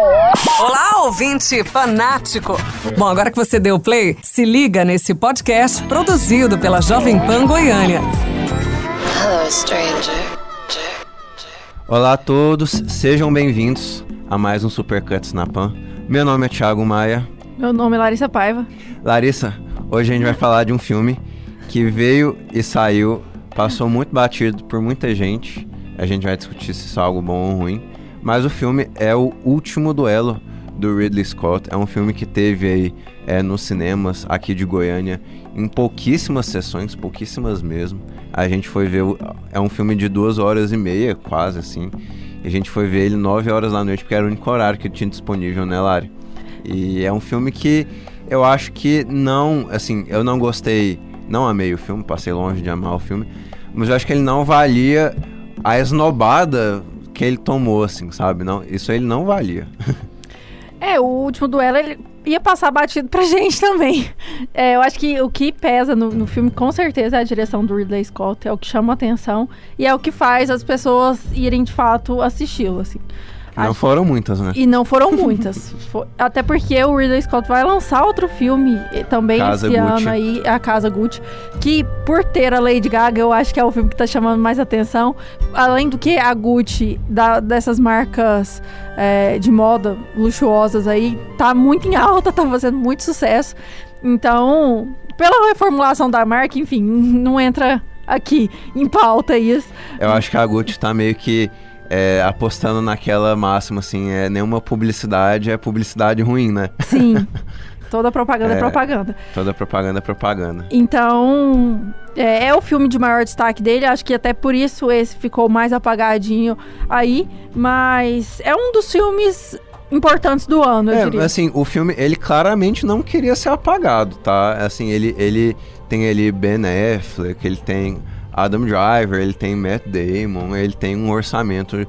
Olá, ouvinte fanático! Bom, agora que você deu play, se liga nesse podcast produzido pela Jovem Pan Goiânia. Hello, stranger. Olá a todos, sejam bem-vindos a mais um Supercuts na Pan. Meu nome é Thiago Maia. Meu nome é Larissa Paiva. Larissa, hoje a gente vai falar de um filme que veio e saiu, passou muito batido por muita gente. A gente vai discutir se isso é algo bom ou ruim. Mas o filme é o último duelo do Ridley Scott. É um filme que teve aí é, nos cinemas aqui de Goiânia em pouquíssimas sessões, pouquíssimas mesmo. A gente foi ver. É um filme de duas horas e meia, quase assim. A gente foi ver ele nove horas da noite, porque era o único horário que tinha disponível, né, Lari? E é um filme que eu acho que não. Assim, eu não gostei. Não amei o filme, passei longe de amar o filme. Mas eu acho que ele não valia a esnobada que ele tomou, assim, sabe? Não, isso ele não valia. É, o último duelo ele ia passar batido pra gente também. É, eu acho que o que pesa no, no, filme, com certeza, é a direção do Ridley Scott, é o que chama atenção e é o que faz as pessoas irem de fato assisti-lo, assim. Não foram muitas, né? E não foram muitas. Até porque o Ridley Scott vai lançar outro filme também Casa esse Gucci. ano aí, A Casa Gucci, que por ter a Lady Gaga, eu acho que é o filme que tá chamando mais atenção. Além do que a Gucci, da, dessas marcas é, de moda luxuosas aí, tá muito em alta, tá fazendo muito sucesso. Então, pela reformulação da marca, enfim, não entra aqui em pauta isso. Eu acho que a Gucci tá meio que é, apostando naquela máxima, assim, é nenhuma publicidade é publicidade ruim, né? Sim. Toda propaganda é, é, propaganda. Toda propaganda é propaganda. Então, é, é, o filme de maior destaque dele. Acho que até por isso esse ficou mais apagadinho aí. Mas é um dos filmes importantes do ano, eu é, diria. assim, o filme, ele claramente não queria ser apagado, tá? Assim, ele, ele tem ali Ben Affleck, ele tem Adam Driver, ele tem Matt Damon, ele tem um orçamento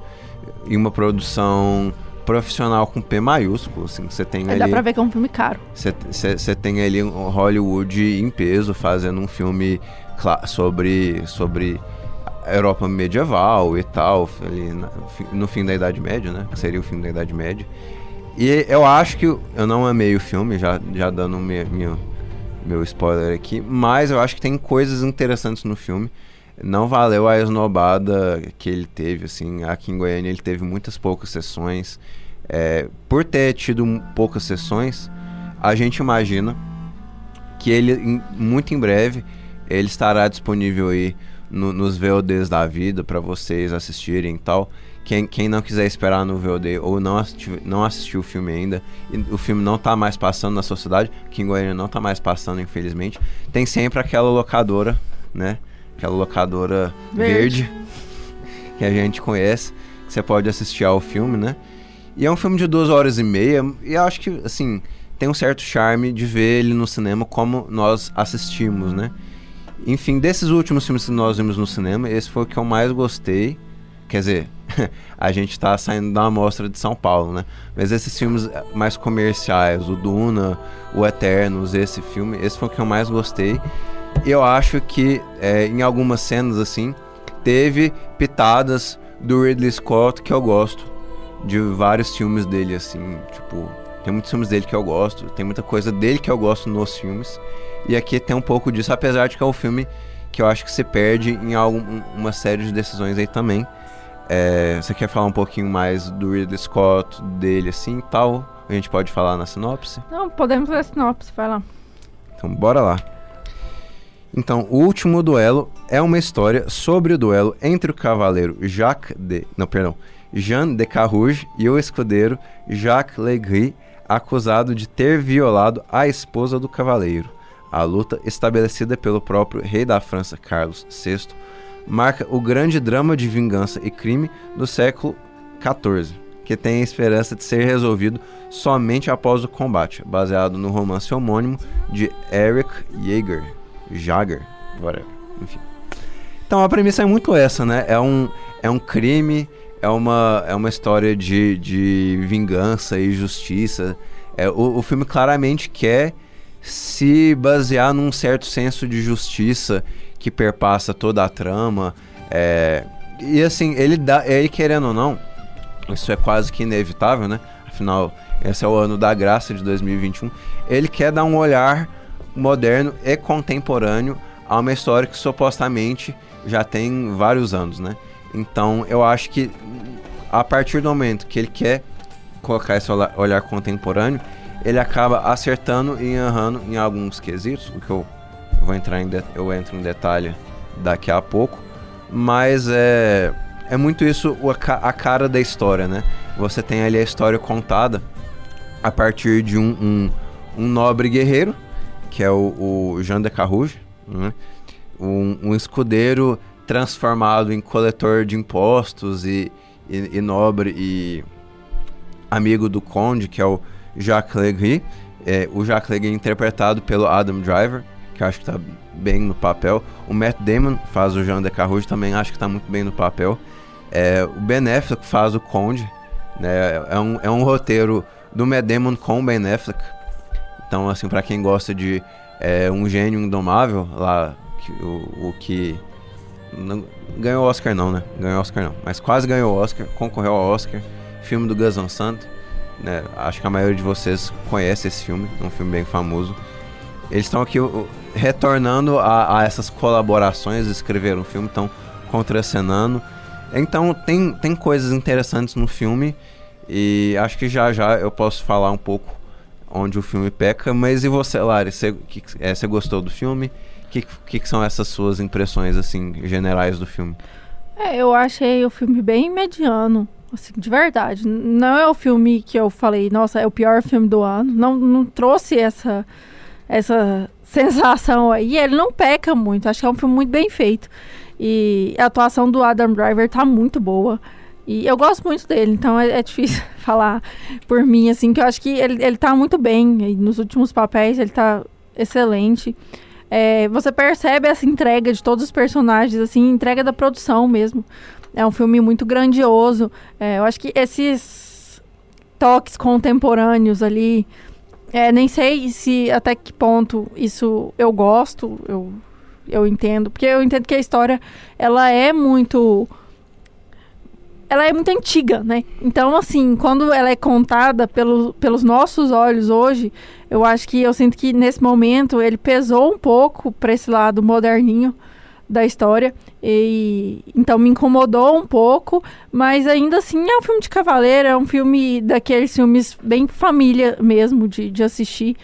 e uma produção profissional com P maiúsculo, assim, você tem é, ali... Dá pra ver que é um filme caro. Você tem ali um Hollywood em peso fazendo um filme sobre, sobre a Europa medieval e tal, ali na, no fim da Idade Média, né, que seria o fim da Idade Média. E eu acho que eu não amei o filme, já, já dando meu, meu, meu spoiler aqui, mas eu acho que tem coisas interessantes no filme não valeu a esnobada que ele teve, assim, aqui em Goiânia ele teve muitas poucas sessões. É, por ter tido poucas sessões, a gente imagina que ele, em, muito em breve, ele estará disponível aí no, nos VODs da vida para vocês assistirem e tal. Quem, quem não quiser esperar no VOD ou não, assisti, não assistiu o filme ainda, o filme não tá mais passando na sociedade, que em Goiânia não tá mais passando, infelizmente, tem sempre aquela locadora, né? Aquela locadora verde. verde, que a gente conhece, que você pode assistir ao filme, né? E é um filme de duas horas e meia, e eu acho que, assim, tem um certo charme de ver ele no cinema como nós assistimos, né? Enfim, desses últimos filmes que nós vimos no cinema, esse foi o que eu mais gostei. Quer dizer, a gente tá saindo da amostra de São Paulo, né? Mas esses filmes mais comerciais, o Duna, o Eternos, esse filme, esse foi o que eu mais gostei eu acho que é, em algumas cenas assim teve pitadas do Ridley Scott que eu gosto de vários filmes dele assim tipo tem muitos filmes dele que eu gosto tem muita coisa dele que eu gosto nos filmes e aqui tem um pouco disso apesar de que é um filme que eu acho que se perde em alguma série de decisões aí também. É, você quer falar um pouquinho mais do Ridley Scott dele assim tal? A gente pode falar na sinopse? Não podemos ler a sinopse vai lá. Então bora lá então, o último duelo é uma história sobre o duelo entre o cavaleiro Jacques de, não, perdão, Jean de Carrouge e o escudeiro Jacques Legris, acusado de ter violado a esposa do cavaleiro. A luta, estabelecida pelo próprio rei da França Carlos VI, marca o grande drama de vingança e crime do século XIV, que tem a esperança de ser resolvido somente após o combate, baseado no romance homônimo de Eric Jaeger. Jagger, whatever, enfim. Então a premissa é muito essa, né? É um, é um crime, é uma, é uma história de, de vingança e justiça. É, o, o filme claramente quer se basear num certo senso de justiça que perpassa toda a trama. É, e assim, ele dá, ele querendo ou não, isso é quase que inevitável, né? afinal, esse é o ano da graça de 2021. Ele quer dar um olhar moderno e contemporâneo a uma história que supostamente já tem vários anos, né? Então, eu acho que a partir do momento que ele quer colocar esse olhar contemporâneo, ele acaba acertando e errando em alguns quesitos, o que eu vou entrar em eu entro em detalhe daqui a pouco, mas é é muito isso a cara da história, né? Você tem ali a história contada a partir de um, um, um nobre guerreiro, que é o, o Jean de Carrouge, né? um, um escudeiro transformado em coletor de impostos e, e, e, nobre e amigo do conde, que é o Jacques Legris. É, o Jacques Legris é interpretado pelo Adam Driver, que acho que está bem no papel. O Matt Damon faz o Jean de Carrouge, também acho que está muito bem no papel. É, o Ben Affleck faz o Conde, né? É um, é um roteiro do Matt Damon com o Ben Affleck. Então, assim, para quem gosta de é, um gênio indomável, lá, que, o, o que... Não, ganhou o Oscar não, né? Ganhou o Oscar não. Mas quase ganhou o Oscar, concorreu ao Oscar. Filme do Gus Van. Né? Acho que a maioria de vocês conhece esse filme. É um filme bem famoso. Eles estão aqui retornando a, a, essas colaborações, escreveram um filme, estão contracenando. Então tem, tem coisas interessantes no filme e acho que já já eu posso falar um pouco onde o filme peca. Mas e você, Lari? Você, que, é, você gostou do filme? O que, que, que, são essas suas impressões assim generais do filme? É, eu achei o filme bem mediano. Assim, de verdade. Não é o filme que eu falei, nossa, é o pior filme do ano. Não, não trouxe essa, essa sensação aí. Ele não peca muito. Acho que é um filme muito bem feito. E a atuação do Adam Driver tá muito boa. E eu gosto muito dele, então é, é, difícil falar por mim, assim, que eu acho que ele, ele tá muito bem. Nos últimos papéis ele tá excelente. É, você percebe essa entrega de todos os personagens, assim, entrega da produção mesmo. É um filme muito grandioso. É, eu acho que esses toques contemporâneos ali, é, nem sei se até que ponto isso eu gosto. Eu eu entendo. Porque eu entendo que a história, ela é muito... Ela é muito antiga, né? Então, assim, quando ela é contada pelo, pelos nossos olhos hoje, eu acho que eu sinto que nesse momento ele pesou um pouco para esse lado moderninho da história. E então me incomodou um pouco, mas ainda assim é um filme de cavaleiro, é um filme daqueles filmes bem família mesmo de, de assistir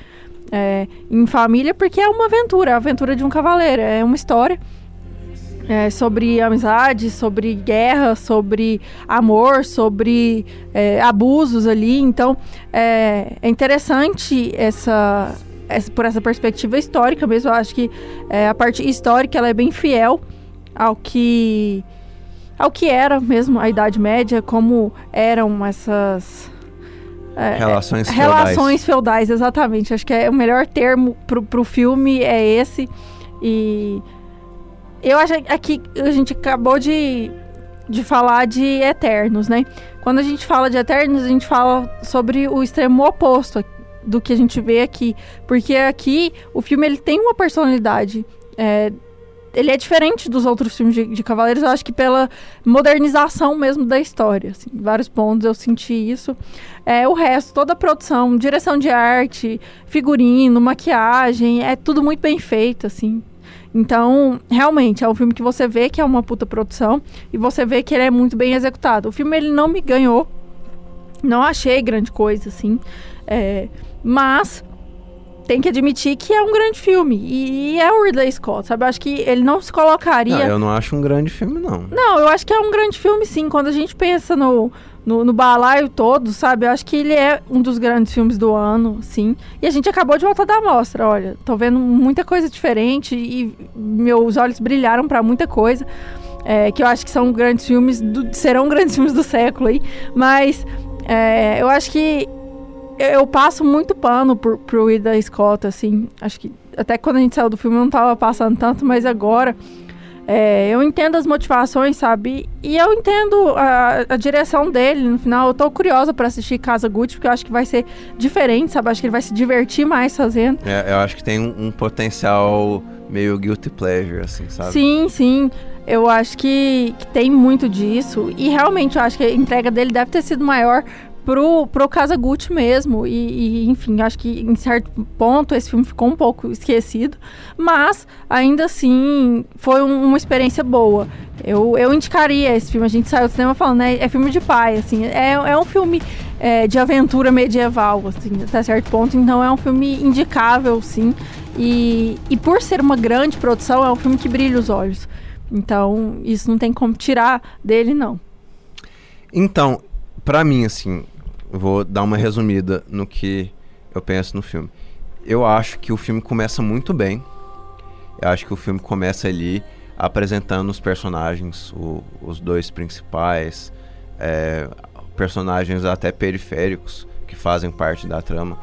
é, em família, porque é uma aventura, a aventura de um cavaleiro, é uma história. É, sobre amizade, sobre guerra, sobre amor, sobre é, abusos ali. Então é, é interessante essa, essa, por essa perspectiva histórica mesmo. Eu acho que é, a parte histórica ela é bem fiel ao que ao que era mesmo a Idade Média, como eram essas é, relações feudais. Relações feudais, exatamente. Acho que é o melhor termo pro, pro filme é esse. E eu acho que a gente acabou de, de falar de Eternos, né? Quando a gente fala de Eternos, a gente fala sobre o extremo oposto do que a gente vê aqui. Porque aqui o filme ele tem uma personalidade. É, ele é diferente dos outros filmes de, de, Cavaleiros, eu acho que pela modernização mesmo da história. Assim, em vários pontos eu senti isso. É, o resto, toda a produção, direção de arte, figurino, maquiagem, é tudo muito bem feito, assim. Então, realmente, é um filme que você vê que é uma puta produção e você vê que ele é muito bem executado. O filme, ele não me ganhou. Não achei grande coisa, assim. É, mas tem que admitir que é um grande filme. E, é o Ridley Scott, sabe? Eu acho que ele não se colocaria. Não, eu não acho um grande filme, não. Não, eu acho que é um grande filme, sim. Quando a gente pensa no, no, no balaio todo, sabe? Eu acho que ele é um dos grandes filmes do ano, sim. E a gente acabou de voltar da mostra, olha. Tô vendo muita coisa diferente e meus olhos brilharam para muita coisa. É, que eu acho que são grandes filmes, do, serão grandes filmes do século aí. Mas é, eu acho que eu passo muito pano pro, pro Ida Scott, assim. Acho que até quando a gente saiu do filme eu não tava passando tanto, mas agora é, eu entendo as motivações, sabe? E eu entendo a, a direção dele. No final, eu tô curiosa para assistir Casa Gucci, porque eu acho que vai ser diferente, sabe? Acho que ele vai se divertir mais fazendo. É, eu acho que tem um, um potencial meio guilty pleasure, assim, sabe? Sim, sim. Eu acho que, que tem muito disso. E realmente eu acho que a entrega dele deve ter sido maior pro, pro Kazaguchi mesmo. E, e, enfim, acho que em certo ponto esse filme ficou um pouco esquecido. Mas, ainda assim, foi um, uma experiência boa. Eu, eu indicaria esse filme. A gente saiu do cinema falando, né? É filme de pai, assim. É, é um filme é, de aventura medieval, assim, até certo ponto. Então é um filme indicável, sim. E, e por ser uma grande produção, é um filme que brilha os olhos. Então, isso não tem como tirar dele, não. Então, para mim, assim, vou dar uma resumida no que eu penso no filme. Eu acho que o filme começa muito bem. Eu acho que o filme começa ali apresentando os personagens, o, os dois principais, é, personagens até periféricos que fazem parte da trama.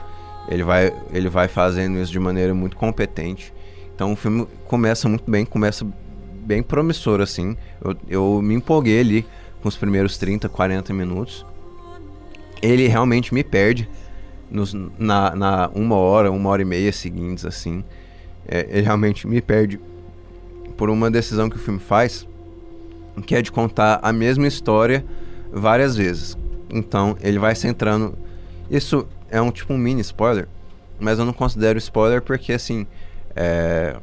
Ele vai, ele vai fazendo isso de maneira muito competente. Então o filme começa muito bem, começa bem promissor, assim. Eu, eu me empolguei ali com os primeiros 30, 40 minutos. Ele realmente me perde nos, na, na uma hora, uma hora e meia seguintes, assim. É, ele realmente me perde por uma decisão que o filme faz, que é de contar a mesma história várias vezes. Então ele vai centrando. Isso é um tipo um mini spoiler, mas eu não considero spoiler porque assim. É,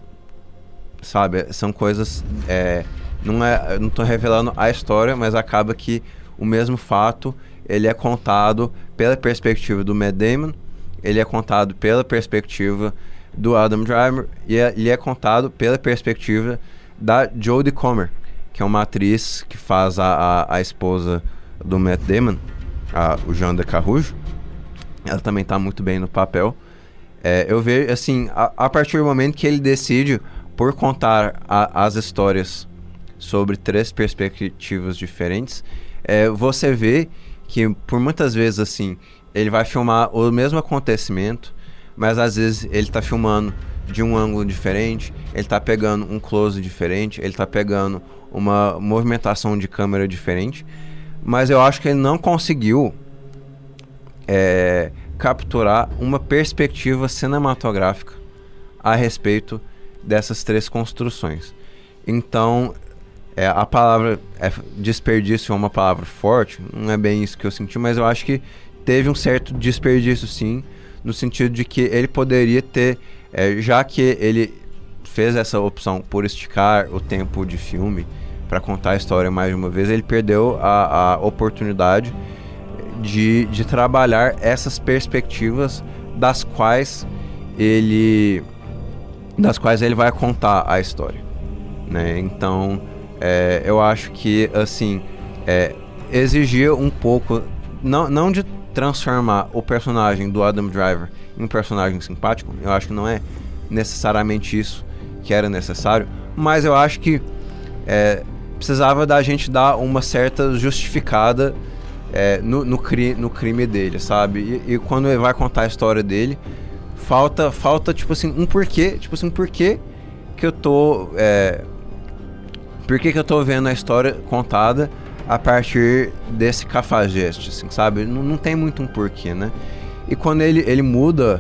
sabe, são coisas. É, não é, não tô revelando a história, mas acaba que o mesmo fato ele é contado pela perspectiva do Matt Damon, ele é contado pela perspectiva do Adam Driver e é, ele é contado pela perspectiva da Jodie Comer, que é uma atriz que faz a, a, a esposa do Matt Damon a, o de Carrouge. Ela também está muito bem no papel. É, eu vejo, assim, a, a, partir do momento que ele decide por contar a, as histórias sobre três perspectivas diferentes, é, você vê que por muitas vezes, assim, ele vai filmar o mesmo acontecimento, mas às vezes ele está filmando de um ângulo diferente, ele está pegando um close diferente, ele está pegando uma movimentação de câmera diferente mas eu acho que ele não conseguiu é, capturar uma perspectiva cinematográfica a respeito dessas três construções. Então, é, a palavra é, desperdício é uma palavra forte, não é bem isso que eu senti, mas eu acho que teve um certo desperdício sim, no sentido de que ele poderia ter, é, já que ele fez essa opção por esticar o tempo de filme, para contar a história mais uma vez, ele perdeu a, a oportunidade de, de trabalhar essas perspectivas das quais ele das quais ele vai contar a história, né? Então, é, eu acho que assim é, exigia um pouco não, não de transformar o personagem do Adam Driver em um personagem simpático. Eu acho que não é necessariamente isso que era necessário, mas eu acho que é, precisava da gente dar uma certa justificada é, no, no, cri, no crime dele, sabe? E, e, quando ele vai contar a história dele, falta, falta tipo assim, um porquê, tipo assim, um porquê que eu tô. É, por que, que eu tô vendo a história contada a partir desse cafajeste, assim, sabe? Não, não tem muito um porquê, né? E quando ele, ele muda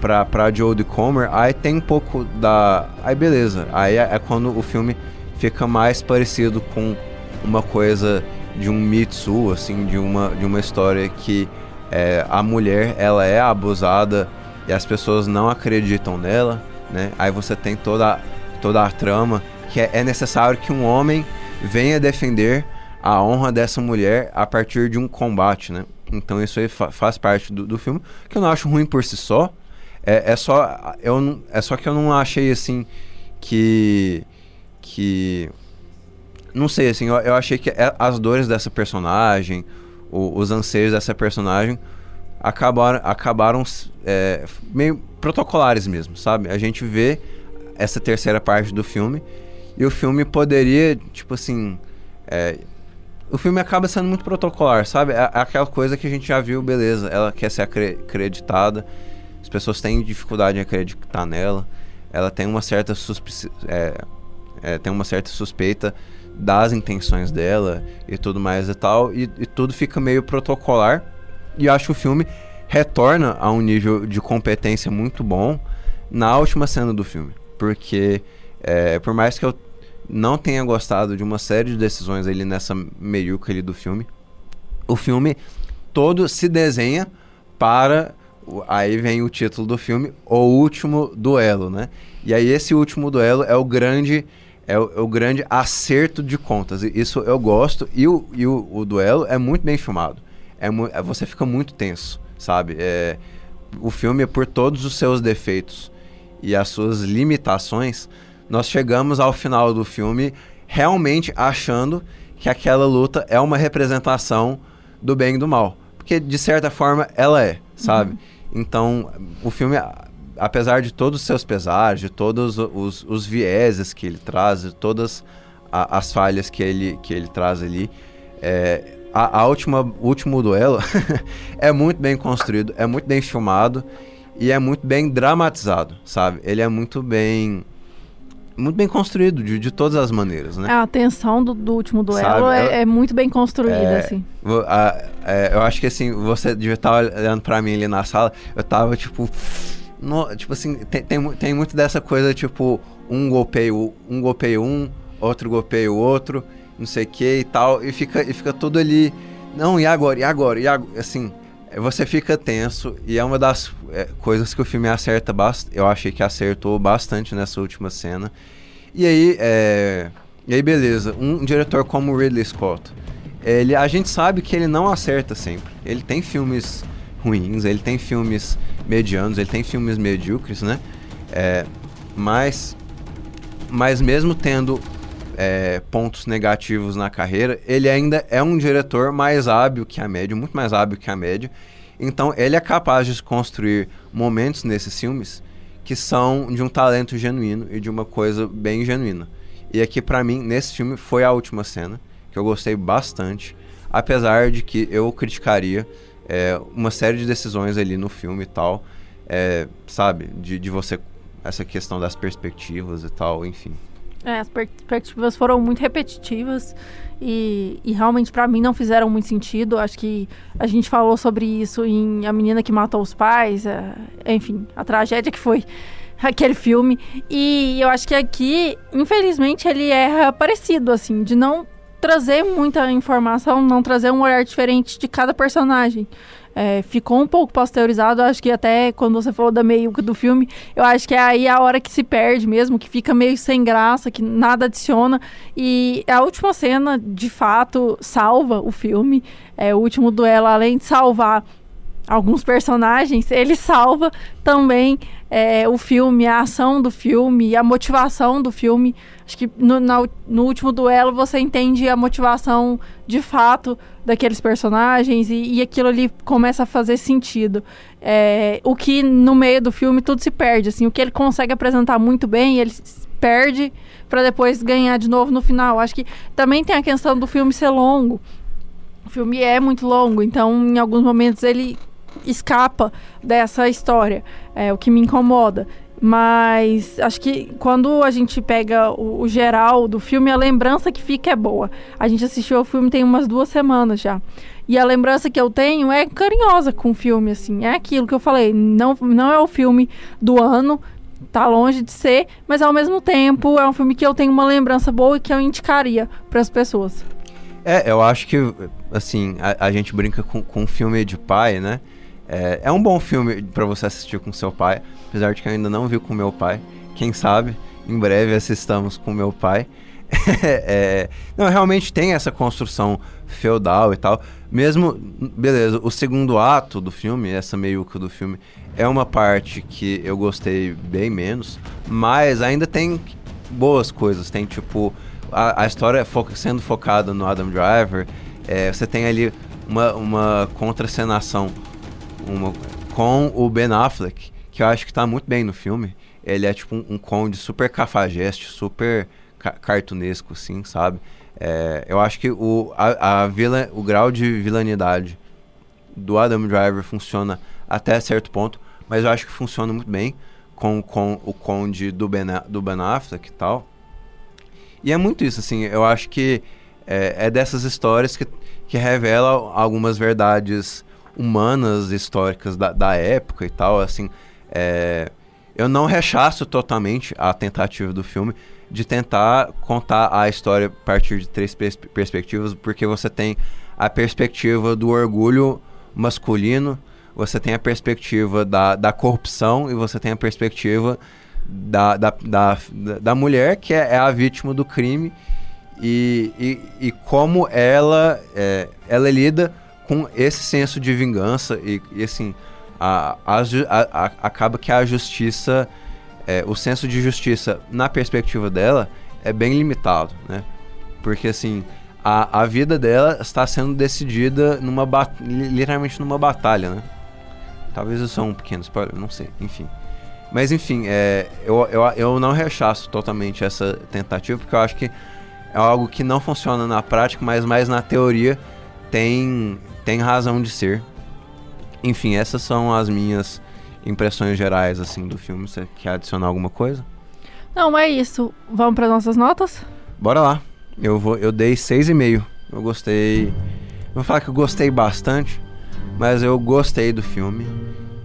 pra, pra Joe Comer, aí tem um pouco da. Aí beleza. Aí é, é quando o filme fica mais parecido com uma coisa de um Mitsu, assim, de uma, de uma história que é, a mulher ela é abusada e as pessoas não acreditam nela, né? Aí você tem toda, toda a trama que é, é necessário que um homem venha defender a honra dessa mulher a partir de um combate, né? Então isso aí fa faz parte do, do filme, que eu não acho ruim por si só. É, é só eu é só que eu não achei assim que que. Não sei, assim, eu, eu achei que é, as dores dessa personagem, o, os anseios dessa personagem acabaram, acabaram é, meio protocolares mesmo, sabe? A gente vê essa terceira parte do filme e o filme poderia, tipo assim. É, o filme acaba sendo muito protocolar, sabe? É, é aquela coisa que a gente já viu, beleza, ela quer ser acreditada, as pessoas têm dificuldade em acreditar nela, ela tem uma certa é, é, tem uma certa suspeita das intenções dela e tudo mais e tal, e, e tudo fica meio protocolar. E acho que o filme retorna a um nível de competência muito bom na última cena do filme. Porque, é, por mais que eu não tenha gostado de uma série de decisões ali nessa meiuca ali do filme, o filme todo se desenha para aí vem o título do filme, O Último Duelo, né? E aí esse último duelo é o grande é o, é o grande acerto de contas. Isso eu gosto e o, e o, o duelo é muito bem filmado. É, é você fica muito tenso, sabe? É, o filme por todos os seus defeitos e as suas limitações, nós chegamos ao final do filme realmente achando que aquela luta é uma representação do bem e do mal, porque de certa forma ela é, sabe? Uhum. Então, o filme, apesar de todos os seus pesares, de todos os, os vieses que ele traz, de todas a, as falhas que ele, que ele traz ali, é, a, a última, o último duelo é muito bem construído, é muito bem filmado e é muito bem dramatizado, sabe? Ele é muito bem muito bem construído de, de todas as maneiras, né? A tensão do, do último duelo é, é, muito bem construída, é, assim. A, é, eu acho que assim, você devia estar olhando para mim ali na sala, eu tava tipo. No, tipo assim, tem, tem, tem muito dessa coisa, tipo, um golpeia um, golpeia um, outro golpeia o outro, não sei o que e tal, e fica, e fica tudo ali. Não, e agora? E agora? E agora? Assim, você fica tenso e é uma das é, coisas que o filme acerta bastante. Eu achei que acertou bastante nessa última cena. E aí, é, e aí beleza, um diretor como Ridley Scott, ele, a gente sabe que ele não acerta sempre. Ele tem filmes ruins, ele tem filmes medianos, ele tem filmes medíocres, né? É, mas, mas mesmo tendo é, pontos negativos na carreira, ele ainda é um diretor mais hábil que a média, muito mais hábil que a média. Então, ele é capaz de construir momentos nesses filmes que são de um talento genuíno e de uma coisa bem genuína. E aqui, para mim, nesse filme, foi a última cena, que eu gostei bastante, apesar de que eu criticaria é, uma série de decisões ali no filme e tal, é, sabe, de, de você, essa questão das perspectivas e tal, enfim. É, as perspectivas foram muito repetitivas e, e realmente para mim não fizeram muito sentido. Acho que a gente falou sobre isso em A Menina que Matou os Pais, é, enfim, a tragédia que foi aquele filme. E eu acho que aqui, infelizmente, ele erra parecido, assim, de não trazer muita informação, não trazer um olhar diferente de cada personagem é, ficou um pouco pasteurizado. Acho que até quando você falou da meiuca do filme, eu acho que é aí a hora que se perde mesmo, que fica meio sem graça, que nada adiciona. E a última cena, de fato, salva o filme. É, o último duelo, além de salvar alguns personagens, ele salva também é, o filme, a ação do filme, a motivação do filme. Acho que no, na, no último duelo você entende a motivação de fato daqueles personagens e, e aquilo ali começa a fazer sentido. É, o que no meio do filme tudo se perde, assim, o que ele consegue apresentar muito bem, ele perde para depois ganhar de novo no final. Acho que também tem a questão do filme ser longo. O filme é muito longo, então em alguns momentos ele escapa dessa história, é o que me incomoda. Mas acho que quando a gente pega o, o, geral do filme, a lembrança que fica é boa. A gente assistiu ao filme tem umas duas semanas já. E a lembrança que eu tenho é carinhosa com o filme, assim. É aquilo que eu falei. Não, não é o filme do ano, tá longe de ser, mas ao mesmo tempo é um filme que eu tenho uma lembrança boa e que eu indicaria para as pessoas. É, eu acho que, assim, a, a gente brinca com, com filme de pai, né? É, é um bom filme para você assistir com seu pai, apesar de que eu ainda não vi com meu pai. Quem sabe, em breve assistamos com meu pai. é, não, realmente tem essa construção feudal e tal. Mesmo, beleza, o segundo ato do filme, essa meiuca do filme, é uma parte que eu gostei bem menos, mas ainda tem boas coisas. Tem tipo, a, a história fo sendo focada no Adam Driver, é, você tem ali uma, uma contracenação uma, com o Ben Affleck, que eu acho que tá muito bem no filme. Ele é tipo um, um conde super cafajeste, super ca cartunesco, assim, sabe? É, eu acho que o, a, a vila, o grau de vilanidade do Adam Driver funciona até certo ponto, mas eu acho que funciona muito bem com, com o conde do Ben, do ben Affleck e tal. E é muito isso, assim, eu acho que é, é dessas histórias que, que revelam algumas verdades humanas, históricas da, da época e tal, assim, é, eu não rechaço totalmente a tentativa do filme de tentar contar a história a partir de três pers perspectivas, porque você tem a perspectiva do orgulho masculino, você tem a perspectiva da, da corrupção e você tem a perspectiva da, da, da, da mulher, que é, é a vítima do crime, e, e, e como ela, é, ela lida com esse senso de vingança e, e assim, a, a, a, acaba que a justiça, é, o senso de justiça na perspectiva dela é bem limitado, né? Porque assim, a, a vida dela está sendo decidida numa literalmente numa batalha, né? Talvez eu sou um pequeno spoiler, não sei, enfim. Mas enfim, é, eu, eu, eu não rechaço totalmente essa tentativa, porque eu acho que é algo que não funciona na prática, mas mais na teoria tem, tem razão de ser. Enfim, essas são as minhas impressões gerais assim do filme. Você quer adicionar alguma coisa? Não, é isso. Vamos para nossas notas? Bora lá. Eu vou, eu dei 6,5. Eu gostei. Vou falar que eu gostei bastante, mas eu gostei do filme.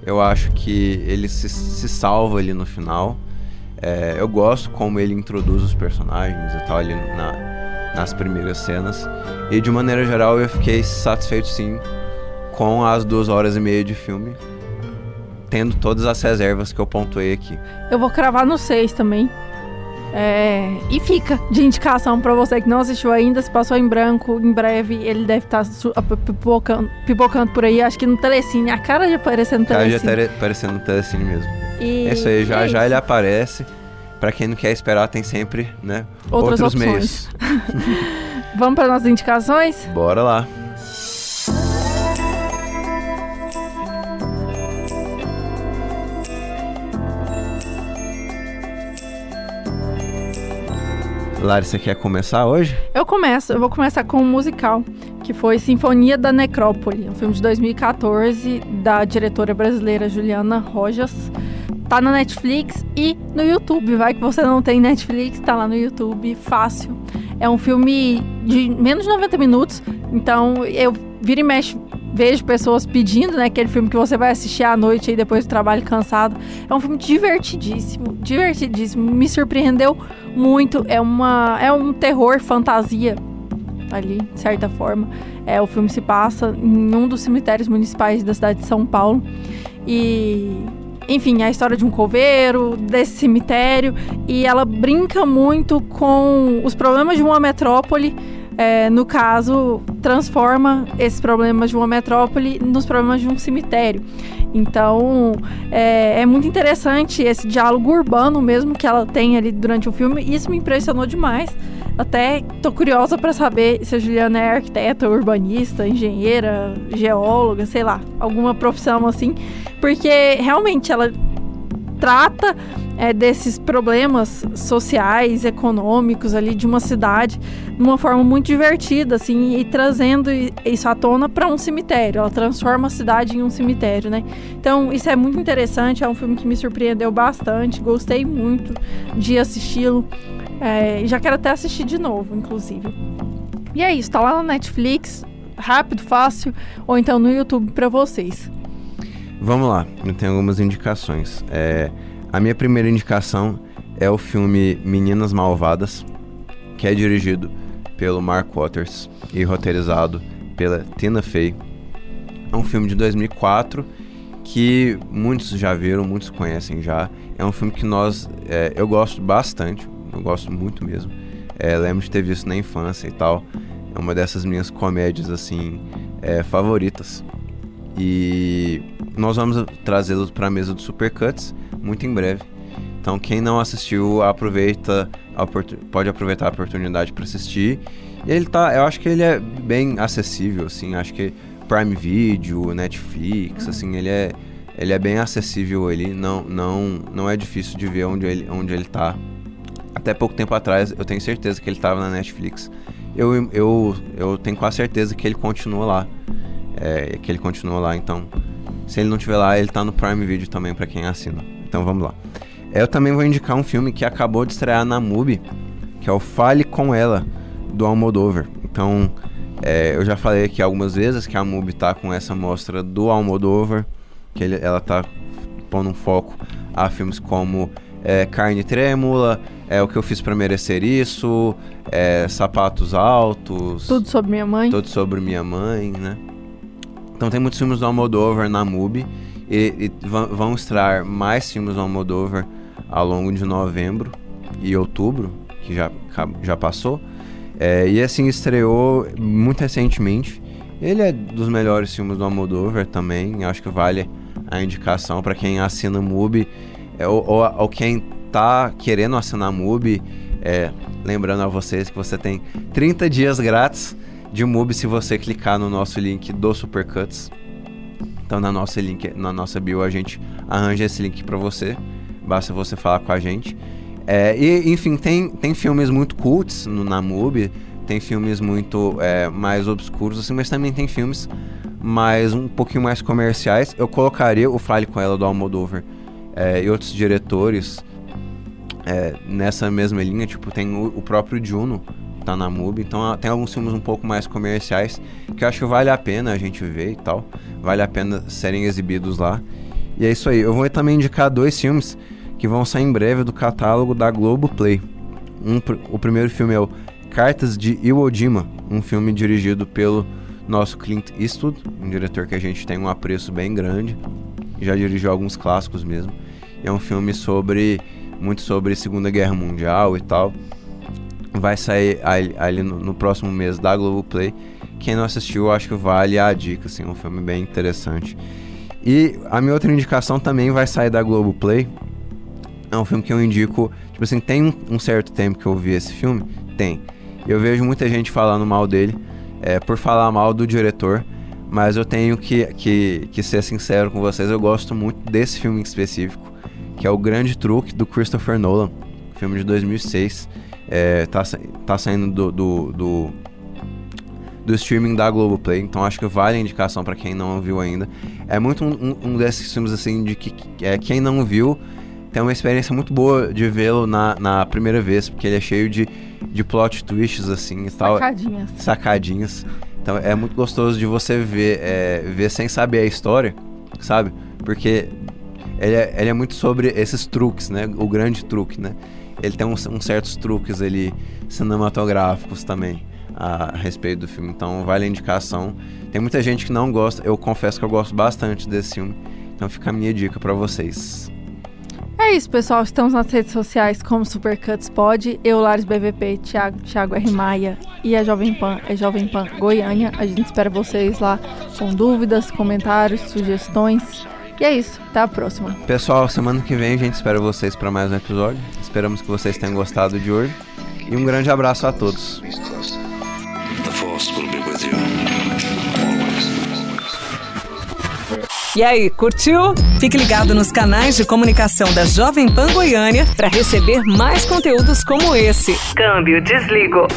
Eu acho que ele se, se salva ali no final. É, eu gosto como ele introduz os personagens e tal ali na, nas primeiras cenas. E de maneira geral eu fiquei satisfeito sim com as duas horas e meia de filme, tendo todas as reservas que eu pontuei aqui. Eu vou cravar no 6 também. É, e fica de indicação para você que não assistiu ainda, se passou em branco, em breve ele deve estar tá pipocando, pipocando por aí, acho que no Telecine, a cara de aparecer no Telecine. A cara de aparecendo no Telecine mesmo. E isso aí, já, é já ele aparece. Para quem não quer esperar, tem sempre, né, Outras outros opções. meios. Vamos para nossas indicações? Bora lá. Lari, você quer começar hoje? Eu começo, eu vou começar com um musical, que foi Sinfonia da Necrópole, um filme de 2014 da diretora brasileira Juliana Rojas. Tá na Netflix e no YouTube. Vai que você não tem Netflix, tá lá no YouTube, fácil. É um filme de menos de 90 minutos, então eu vira e mexe vejo pessoas pedindo, né? Aquele filme que você vai assistir à noite aí depois do trabalho cansado. É um filme divertidíssimo, divertidíssimo. Me surpreendeu muito. É uma é um terror fantasia ali, de certa forma. É, o filme se passa em um dos cemitérios municipais da cidade de São Paulo. E enfim, a história de um coveiro, desse cemitério, e ela brinca muito com os problemas de uma metrópole é, no caso, transforma esses problemas de uma metrópole nos problemas de um cemitério. Então, é, é, muito interessante esse diálogo urbano mesmo que ela tem ali durante o filme. Isso me impressionou demais. Até tô curiosa para saber se a Juliana é arquiteta, urbanista, engenheira, geóloga, sei lá, alguma profissão assim, porque realmente ela trata é, desses problemas sociais, econômicos ali de uma cidade de uma forma muito divertida, assim, e trazendo isso à tona para um cemitério. Ela transforma a cidade em um cemitério, né? Então, isso é muito interessante. É um filme que me surpreendeu bastante. Gostei muito de assisti-lo. É, já quero até assistir de novo, inclusive. E é isso, tá lá na Netflix, rápido, fácil, ou então no YouTube para vocês. Vamos lá, eu tenho algumas indicações. É, a minha primeira indicação é o filme Meninas Malvadas, que é dirigido pelo Mark Waters e roteirizado pela Tina Fey. É um filme de 2004 que muitos já viram, muitos conhecem já. É um filme que nós, é, eu gosto bastante, eu gosto muito mesmo. É, lembro de ter visto na infância e tal. É uma dessas minhas comédias assim é, favoritas. E nós vamos trazê-los para a mesa do Supercuts muito em breve. Então quem não assistiu, aproveita, pode aproveitar a oportunidade para assistir. E ele tá, eu acho que ele é bem acessível, assim, acho que Prime Video, Netflix, assim, ele é ele é bem acessível ali, não não não é difícil de ver onde ele onde ele tá. Até pouco tempo atrás, eu tenho certeza que ele estava na Netflix. Eu, eu, eu tenho quase certeza que ele continua lá é, que ele continua lá. Então, se ele não estiver lá, ele está no Prime Video também para quem assina. Então vamos lá. Eu também vou indicar um filme que acabou de estrear na MUBI, que é o Fale com Ela, do Almodóvar. Então, é, eu já falei aqui algumas vezes que a MUBI tá com essa mostra do Almodóvar, que ele, ela tá pondo um foco a filmes como é, Carne Trêmula, é o que eu fiz para merecer isso, é, Sapatos Altos. Tudo sobre minha mãe. Tudo sobre minha mãe, né? Então tem muitos filmes do Almodóvar na MUBI e, e vão estrear mais filmes do Almodóvar ao longo de novembro e outubro, que já, já passou. É, e assim, estreou muito recentemente. Ele é dos melhores filmes do Almodóvar também, acho que vale a indicação para quem assina MUBI é, ou, ou, ou, quem tá querendo assinar MUBI. É, lembrando a vocês que você tem 30 dias grátis de MUBI se você clicar no nosso link do Supercuts. Então na nossa link, na nossa bio a gente arranja esse link para você. Basta você falar com a gente. É, e enfim, tem, tem filmes muito cults no, na MUBI, tem filmes muito é, mais obscuros assim, mas também tem filmes mais um pouquinho mais comerciais. Eu colocaria o Fale com ela do Almodóvar é, e outros diretores é, nessa mesma linha, tipo, tem o, o próprio Juno tá na MUBI. Então tem alguns filmes um pouco mais comerciais que eu acho que vale a pena a gente ver e tal. Vale a pena serem exibidos lá. E é isso aí. Eu vou também indicar dois filmes que vão sair em breve do catálogo da Globoplay. Um, o primeiro filme é o Cartas de Iwo Jima, um filme dirigido pelo nosso Clint Eastwood, um diretor que a gente tem um apreço bem grande. Já dirigiu alguns clássicos mesmo. É um filme sobre muito sobre Segunda Guerra Mundial e tal vai sair ali, no, no, próximo mês da Globoplay. Quem não assistiu, acho que vale a dica, assim, é um filme bem interessante. E a minha outra indicação também vai sair da Globoplay. É um filme que eu indico, tipo assim, tem um, um certo tempo que eu vi esse filme? Tem. Eu vejo muita gente falando mal dele, é, por falar mal do diretor, mas eu tenho que, que, que ser sincero com vocês, eu gosto muito desse filme em específico, que é O Grande Truque, do Christopher Nolan, filme de 2006 é, tá, tá saindo do, do, do, do, streaming da Globoplay, então acho que vale a indicação para quem não viu ainda. É muito um, um, desses filmes assim de que é, quem não viu tem uma experiência muito boa de vê-lo na, na primeira vez, porque ele é cheio de, de plot twists assim e tal. Sacadinhas. Sacadinhas. Então é muito gostoso de você ver, é, ver sem saber a história, sabe? Porque ele é, ele é muito sobre esses truques, né? O grande truque, né? Ele tem uns, certos truques ali cinematográficos também a, a respeito do filme. Então vale a indicação. Tem muita gente que não gosta, eu confesso que eu gosto bastante desse filme. Então fica a minha dica para vocês. É isso, pessoal. Estamos nas redes sociais como Supercuts Pod, eu, Lares BVP, Thiago, Thiago R. Maia e a Jovem Pan é Jovem Pan Goiânia. A gente espera vocês lá com dúvidas, comentários, sugestões. E é isso, até a próxima. Pessoal, semana que vem a gente espera vocês para mais um episódio. Esperamos que vocês tenham gostado de hoje. E um grande abraço a todos. E aí, curtiu? Fique ligado nos canais de comunicação da Jovem Pan Goiânia para receber mais conteúdos como esse. Câmbio, desligo.